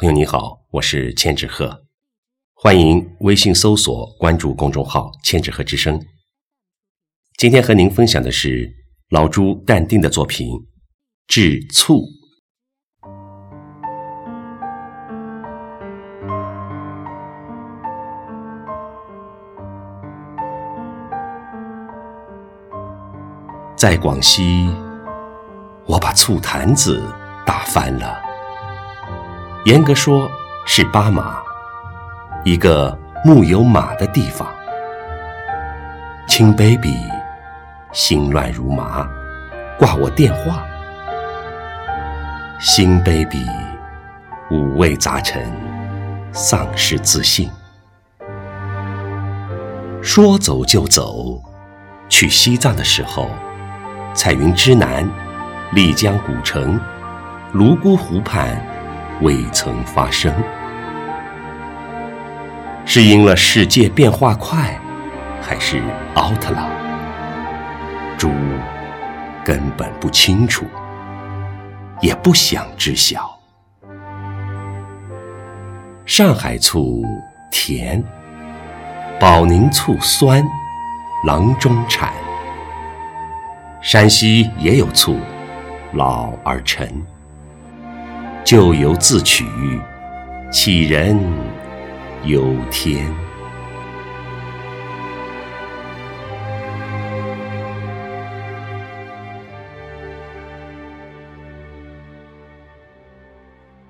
朋友你好，我是千纸鹤，欢迎微信搜索关注公众号“千纸鹤之声”。今天和您分享的是老朱淡定的作品《制醋》。在广西，我把醋坛子打翻了。严格说，是巴马，一个木有马的地方。亲 baby，心乱如麻，挂我电话。新 baby，五味杂陈，丧失自信。说走就走，去西藏的时候，彩云之南，丽江古城，泸沽湖畔。未曾发生，是因了世界变化快，还是 out 了？猪根本不清楚，也不想知晓。上海醋甜，保宁醋酸，郎中产。山西也有醋，老而陈。咎由自取，杞人忧天。